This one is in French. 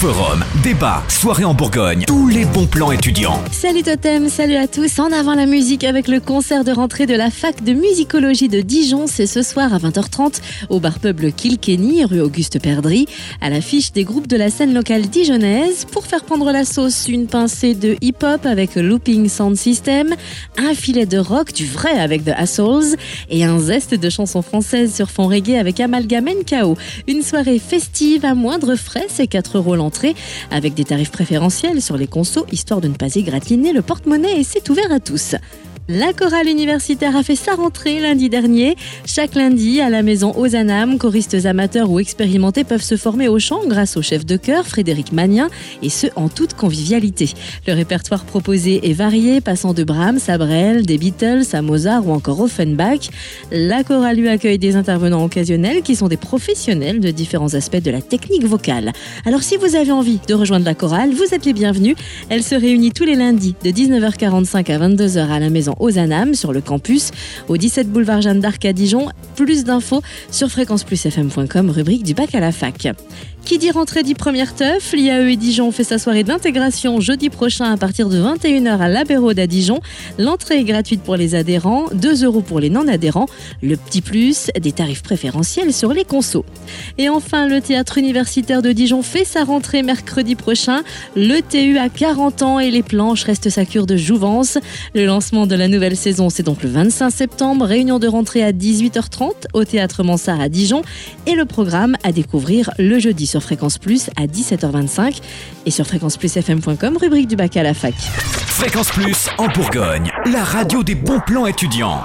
Forum, débat, soirée en Bourgogne, tous les bons plans étudiants. Salut Totem, salut à tous. En avant la musique avec le concert de rentrée de la fac de musicologie de Dijon. C'est ce soir à 20h30 au bar pub Le Kilkenny, rue Auguste Perdry. À l'affiche des groupes de la scène locale dijonnaise. Pour faire prendre la sauce, une pincée de hip-hop avec Looping Sound System, un filet de rock, du vrai avec The Assholes et un zeste de chansons françaises sur fond reggae avec Amalgame KO. Une soirée festive à moindre frais, c'est 4 euros avec des tarifs préférentiels sur les consos, histoire de ne pas égratigner le porte-monnaie et c'est ouvert à tous. La chorale universitaire a fait sa rentrée lundi dernier. Chaque lundi, à la maison Ozanam, choristes amateurs ou expérimentés peuvent se former au chant grâce au chef de chœur Frédéric Magnien et ce en toute convivialité. Le répertoire proposé est varié, passant de Brahms à Brel, des Beatles à Mozart ou encore Offenbach. La chorale lui accueille des intervenants occasionnels qui sont des professionnels de différents aspects de la technique vocale. Alors si vous avez envie de rejoindre la chorale, vous êtes les bienvenus. Elle se réunit tous les lundis de 19h45 à 22h à la maison Ozanam sur le campus au 17 boulevard Jeanne d'Arc à Dijon. Plus d'infos sur fréquenceplusfm.com, rubrique du bac à la fac. Qui dit rentrée dit première teuf, l'IAE et Dijon fait sa soirée d'intégration jeudi prochain à partir de 21h à l'Abérode à Dijon. L'entrée est gratuite pour les adhérents, 2 euros pour les non-adhérents. Le petit plus, des tarifs préférentiels sur les consos. Et enfin, le théâtre universitaire de Dijon fait sa rentrée mercredi prochain. Le TU a 40 ans et les planches restent sa cure de jouvence. Le lancement de la nouvelle saison, c'est donc le 25 septembre. Réunion de rentrée à 18h30 au théâtre Mansart à Dijon. Et le programme à découvrir le jeudi sur Fréquence Plus à 17h25 et sur fréquenceplusfm.com, rubrique du bac à la fac. Fréquence Plus en Bourgogne, la radio des bons plans étudiants.